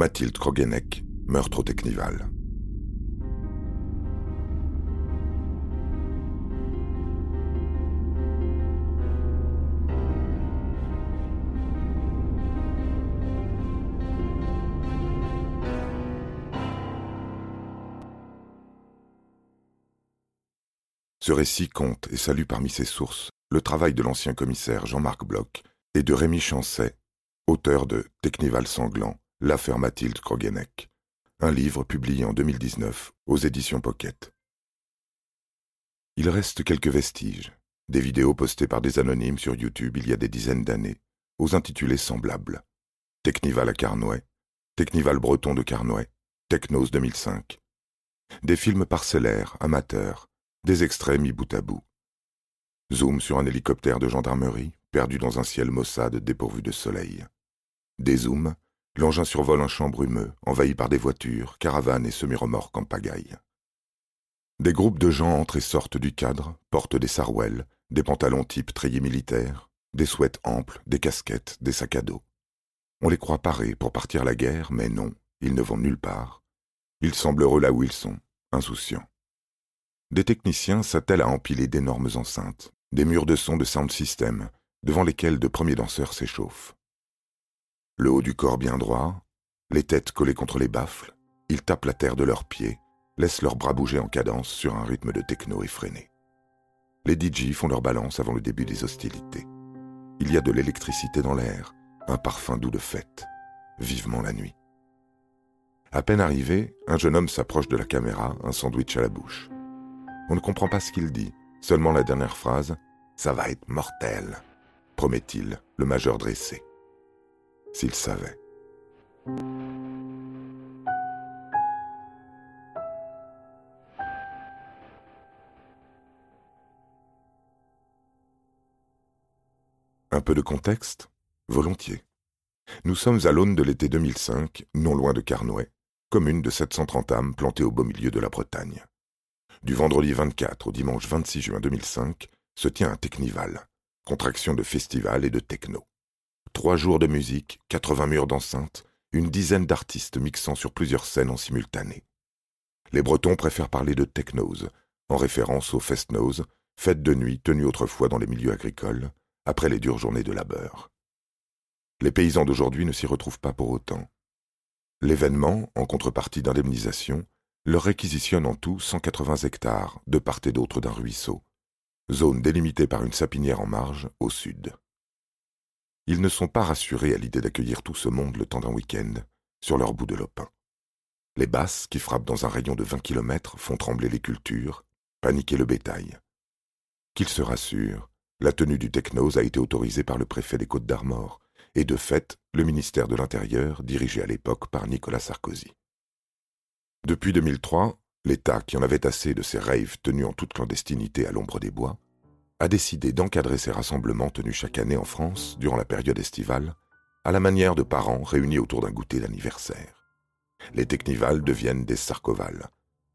Mathilde Krogenek, meurtre au Technival. Ce récit compte et salue parmi ses sources le travail de l'ancien commissaire Jean-Marc Bloch et de Rémi Chancet, auteur de Technival sanglant, l'affaire Mathilde Krogenek, un livre publié en 2019 aux éditions Pocket. Il reste quelques vestiges, des vidéos postées par des anonymes sur YouTube il y a des dizaines d'années, aux intitulés semblables. Technival à Carnouet, Technival breton de Carnouet, Technos 2005. Des films parcellaires, amateurs, des extraits mis bout à bout. Zoom sur un hélicoptère de gendarmerie, perdu dans un ciel maussade dépourvu de soleil. Des zooms, l'engin survole un champ brumeux, envahi par des voitures, caravanes et semi-remorques en pagaille. Des groupes de gens entrent et sortent du cadre, portent des sarouels, des pantalons type treillis militaires, des souhaits amples, des casquettes, des sacs à dos. On les croit parés pour partir à la guerre, mais non, ils ne vont nulle part. Ils semblent heureux là où ils sont, insouciants des techniciens s'attellent à empiler d'énormes enceintes, des murs de son de sound system, devant lesquels de premiers danseurs s'échauffent. Le haut du corps bien droit, les têtes collées contre les baffles, ils tapent la terre de leurs pieds, laissent leurs bras bouger en cadence sur un rythme de techno effréné. Les DJ font leur balance avant le début des hostilités. Il y a de l'électricité dans l'air, un parfum doux de fête, vivement la nuit. À peine arrivé, un jeune homme s'approche de la caméra, un sandwich à la bouche. On ne comprend pas ce qu'il dit, seulement la dernière phrase Ça va être mortel, promet-il, le majeur dressé. S'il savait. Un peu de contexte Volontiers. Nous sommes à l'aune de l'été 2005, non loin de Carnouet, commune de 730 âmes plantée au beau milieu de la Bretagne. Du vendredi 24 au dimanche 26 juin 2005 se tient un Technival, contraction de festival et de techno. Trois jours de musique, 80 murs d'enceinte, une dizaine d'artistes mixant sur plusieurs scènes en simultané. Les Bretons préfèrent parler de technose, en référence aux fest-nose, fêtes de nuit tenues autrefois dans les milieux agricoles, après les dures journées de labeur. Les paysans d'aujourd'hui ne s'y retrouvent pas pour autant. L'événement, en contrepartie d'indemnisation, leur réquisitionne en tout 180 hectares, de part et d'autre d'un ruisseau, zone délimitée par une sapinière en marge, au sud. Ils ne sont pas rassurés à l'idée d'accueillir tout ce monde le temps d'un week-end, sur leur bout de lopin. Les basses, qui frappent dans un rayon de 20 kilomètres, font trembler les cultures, paniquer le bétail. Qu'ils se rassurent, la tenue du technose a été autorisée par le préfet des Côtes d'Armor, et de fait, le ministère de l'Intérieur, dirigé à l'époque par Nicolas Sarkozy. Depuis 2003, l'État, qui en avait assez de ces raves tenus en toute clandestinité à l'ombre des bois, a décidé d'encadrer ces rassemblements tenus chaque année en France durant la période estivale, à la manière de parents réunis autour d'un goûter d'anniversaire. Les technivals deviennent des sarcovales,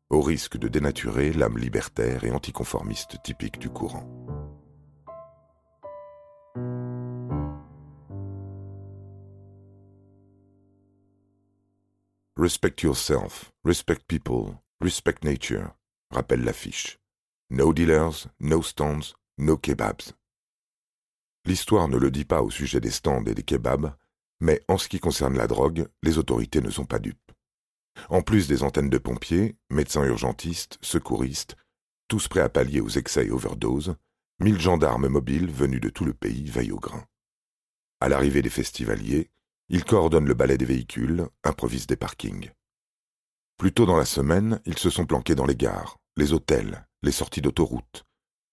au risque de dénaturer l'âme libertaire et anticonformiste typique du courant. Respect yourself, respect people, respect nature, rappelle l'affiche. No dealers, no stands, no kebabs. L'histoire ne le dit pas au sujet des stands et des kebabs, mais en ce qui concerne la drogue, les autorités ne sont pas dupes. En plus des antennes de pompiers, médecins urgentistes, secouristes, tous prêts à pallier aux excès et overdoses, mille gendarmes mobiles venus de tout le pays veillent au grain. À l'arrivée des festivaliers, il coordonne le balai des véhicules, improvise des parkings. Plus tôt dans la semaine, ils se sont planqués dans les gares, les hôtels, les sorties d'autoroute,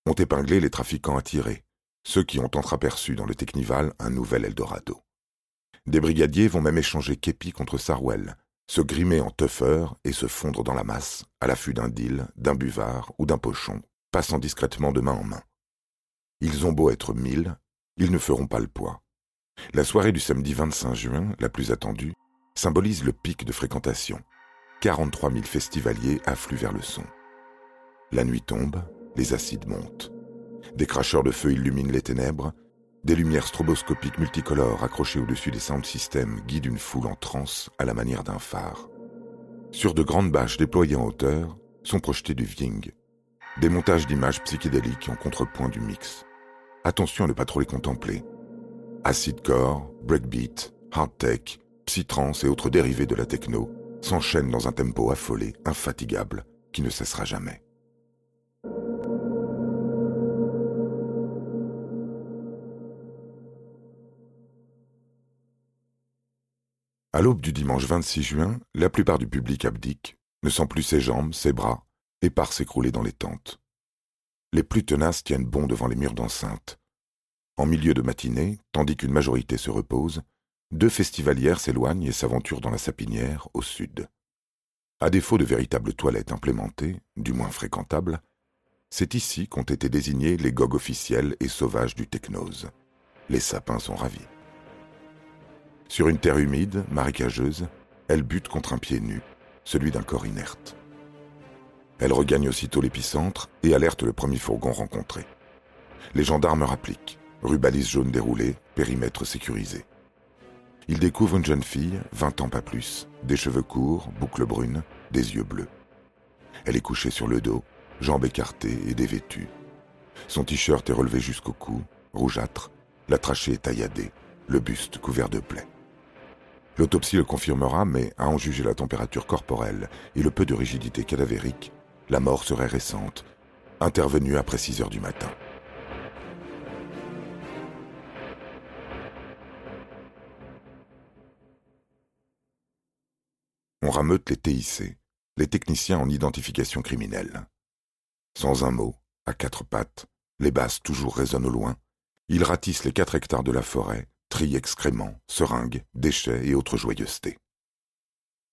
ont épinglé les trafiquants attirés, ceux qui ont entreaperçu dans le Technival un nouvel Eldorado. Des brigadiers vont même échanger képi contre Sarwell, se grimer en tuffeur et se fondre dans la masse, à l'affût d'un deal, d'un buvard ou d'un pochon, passant discrètement de main en main. Ils ont beau être mille, ils ne feront pas le poids. La soirée du samedi 25 juin, la plus attendue, symbolise le pic de fréquentation. 43 000 festivaliers affluent vers le son. La nuit tombe, les acides montent. Des cracheurs de feu illuminent les ténèbres, Des lumières stroboscopiques multicolores accrochées au-dessus des sound systems guident une foule en transe à la manière d'un phare. Sur de grandes bâches déployées en hauteur sont projetés du viing, des montages d'images psychédéliques en contrepoint du mix. Attention à ne pas trop les contempler. Acidcore, breakbeat, hard tech, psytrance et autres dérivés de la techno s'enchaînent dans un tempo affolé, infatigable, qui ne cessera jamais. À l'aube du dimanche 26 juin, la plupart du public abdique, ne sent plus ses jambes, ses bras, et part s'écrouler dans les tentes. Les plus tenaces tiennent bon devant les murs d'enceinte. En milieu de matinée, tandis qu'une majorité se repose, deux festivalières s'éloignent et s'aventurent dans la sapinière, au sud. À défaut de véritables toilettes implémentées, du moins fréquentables, c'est ici qu'ont été désignés les gogues officiels et sauvages du technose. Les sapins sont ravis. Sur une terre humide, marécageuse, elle bute contre un pied nu, celui d'un corps inerte. Elle regagne aussitôt l'épicentre et alerte le premier fourgon rencontré. Les gendarmes rappliquent, rubalise jaune déroulée, périmètre sécurisé. Ils découvrent une jeune fille, vingt ans pas plus, des cheveux courts, boucles brunes, des yeux bleus. Elle est couchée sur le dos, jambes écartées et dévêtue. Son t-shirt est relevé jusqu'au cou, rougeâtre, la trachée est tailladée, le buste couvert de plaies. L'autopsie le confirmera, mais à en juger la température corporelle et le peu de rigidité cadavérique, la mort serait récente, intervenue après 6 heures du matin. On rameute les TIC, les techniciens en identification criminelle. Sans un mot, à quatre pattes, les basses toujours résonnent au loin, ils ratissent les quatre hectares de la forêt Excréments, seringues, déchets et autres joyeusetés.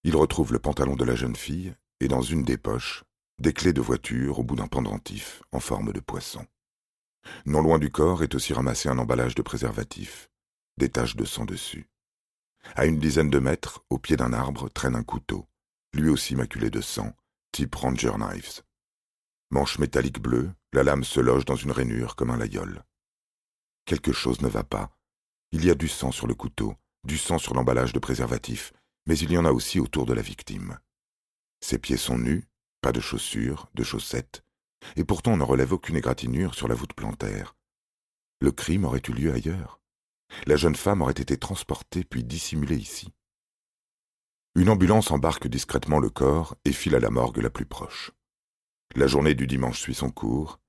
Il retrouve le pantalon de la jeune fille et dans une des poches, des clés de voiture au bout d'un pendentif en forme de poisson. Non loin du corps est aussi ramassé un emballage de préservatif, des taches de sang dessus. À une dizaine de mètres, au pied d'un arbre, traîne un couteau, lui aussi maculé de sang, type Ranger Knives. Manche métallique bleue, la lame se loge dans une rainure comme un layol. Quelque chose ne va pas, il y a du sang sur le couteau, du sang sur l'emballage de préservatif, mais il y en a aussi autour de la victime. Ses pieds sont nus, pas de chaussures, de chaussettes, et pourtant on ne relève aucune égratignure sur la voûte plantaire. Le crime aurait eu lieu ailleurs. La jeune femme aurait été transportée puis dissimulée ici. Une ambulance embarque discrètement le corps et file à la morgue la plus proche. La journée du dimanche suit son cours.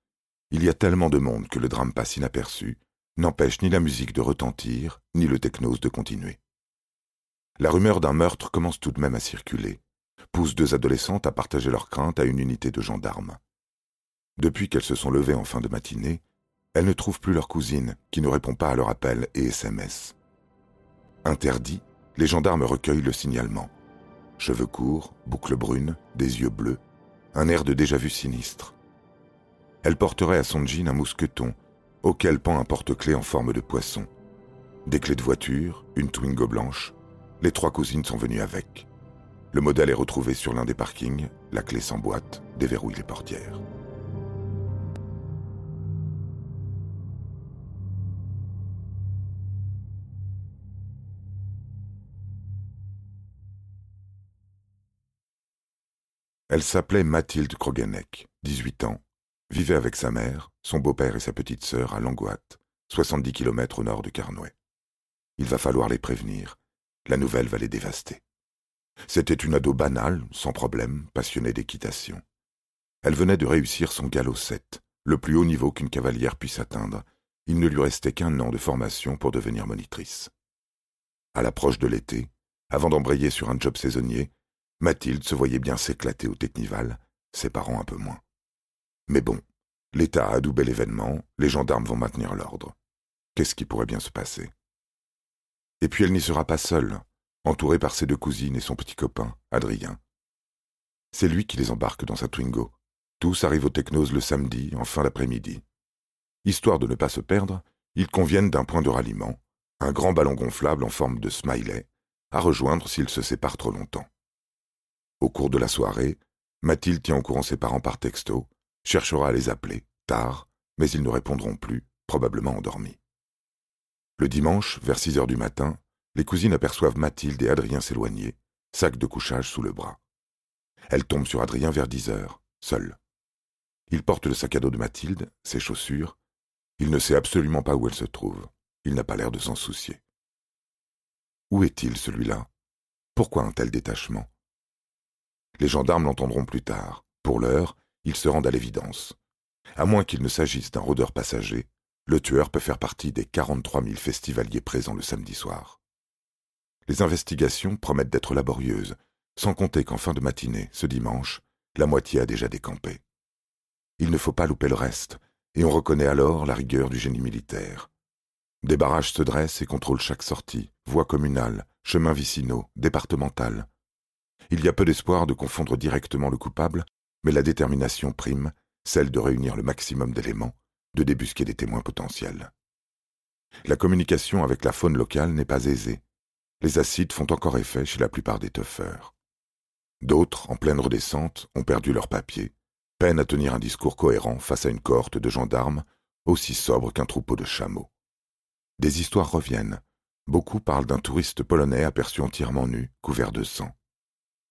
Il y a tellement de monde que le drame passe inaperçu, n'empêche ni la musique de retentir, ni le technose de continuer. La rumeur d'un meurtre commence tout de même à circuler, pousse deux adolescentes à partager leurs craintes à une unité de gendarmes. Depuis qu'elles se sont levées en fin de matinée, elles ne trouvent plus leur cousine, qui ne répond pas à leur appel et SMS. Interdit, les gendarmes recueillent le signalement. Cheveux courts, boucles brunes, des yeux bleus, un air de déjà-vu sinistre. Elle porterait à son jean un mousqueton auquel pend un porte-clés en forme de poisson. Des clés de voiture, une Twingo blanche. Les trois cousines sont venues avec. Le modèle est retrouvé sur l'un des parkings, la clé s'emboîte, déverrouille les portières. Elle s'appelait Mathilde Krogenek, 18 ans, vivait avec sa mère, son beau-père et sa petite sœur à Langouat, 70 kilomètres au nord de Carnouet. Il va falloir les prévenir. La nouvelle va les dévaster. C'était une ado banale, sans problème, passionnée d'équitation. Elle venait de réussir son galop 7, le plus haut niveau qu'une cavalière puisse atteindre. Il ne lui restait qu'un an de formation pour devenir monitrice. À l'approche de l'été, avant d'embrayer sur un job saisonnier, Mathilde se voyait bien s'éclater au Technival, ses parents un peu moins. Mais bon, l'État a adoubé l'événement, les gendarmes vont maintenir l'ordre. Qu'est-ce qui pourrait bien se passer? Et puis elle n'y sera pas seule, entourée par ses deux cousines et son petit copain, Adrien. C'est lui qui les embarque dans sa Twingo. Tous arrivent au Technose le samedi, en fin d'après-midi. Histoire de ne pas se perdre, ils conviennent d'un point de ralliement, un grand ballon gonflable en forme de smiley, à rejoindre s'ils se séparent trop longtemps. Au cours de la soirée, Mathilde tient au courant ses parents par texto, cherchera à les appeler, tard, mais ils ne répondront plus, probablement endormis. Le dimanche, vers 6 heures du matin, les cousines aperçoivent Mathilde et Adrien s'éloigner, sac de couchage sous le bras. Elles tombent sur Adrien vers 10 heures, seul. Il porte le sac à dos de Mathilde, ses chaussures. Il ne sait absolument pas où elle se trouve. Il n'a pas l'air de s'en soucier. Où est-il, celui-là? Pourquoi un tel détachement? Les gendarmes l'entendront plus tard. Pour l'heure, ils se rendent à l'évidence. À moins qu'il ne s'agisse d'un rôdeur passager, le tueur peut faire partie des 43 000 festivaliers présents le samedi soir. Les investigations promettent d'être laborieuses, sans compter qu'en fin de matinée, ce dimanche, la moitié a déjà décampé. Il ne faut pas louper le reste, et on reconnaît alors la rigueur du génie militaire. Des barrages se dressent et contrôlent chaque sortie, voie communale, chemin vicinaux, départemental. Il y a peu d'espoir de confondre directement le coupable, mais la détermination prime, celle de réunir le maximum d'éléments, de débusquer des témoins potentiels. La communication avec la faune locale n'est pas aisée. Les acides font encore effet chez la plupart des tuffeurs. D'autres, en pleine redescente, ont perdu leurs papiers, peine à tenir un discours cohérent face à une cohorte de gendarmes aussi sobre qu'un troupeau de chameaux. Des histoires reviennent. Beaucoup parlent d'un touriste polonais aperçu entièrement nu, couvert de sang.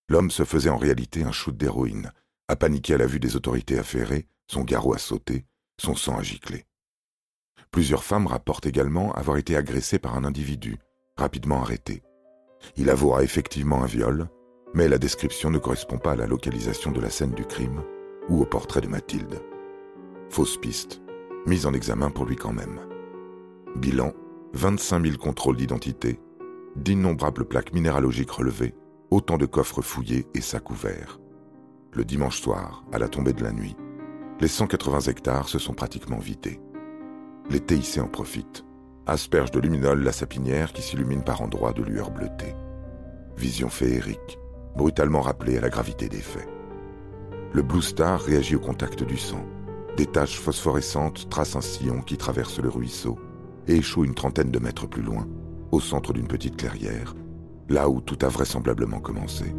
L'homme se faisait en réalité un shoot d'héroïne, a paniqué à la vue des autorités affairées, son garrot a sauté, son sang a giclé. Plusieurs femmes rapportent également avoir été agressées par un individu, rapidement arrêté. Il avouera effectivement un viol, mais la description ne correspond pas à la localisation de la scène du crime ou au portrait de Mathilde. Fausse piste, mise en examen pour lui quand même. Bilan 25 000 contrôles d'identité, d'innombrables plaques minéralogiques relevées, autant de coffres fouillés et sacs ouverts. Le dimanche soir, à la tombée de la nuit, les 180 hectares se sont pratiquement vidés. Les TIC en profitent, aspergent de luminol la sapinière qui s'illumine par endroits de lueur bleutée. Vision féerique, brutalement rappelée à la gravité des faits. Le Blue Star réagit au contact du sang. Des taches phosphorescentes tracent un sillon qui traverse le ruisseau et échoue une trentaine de mètres plus loin, au centre d'une petite clairière, là où tout a vraisemblablement commencé.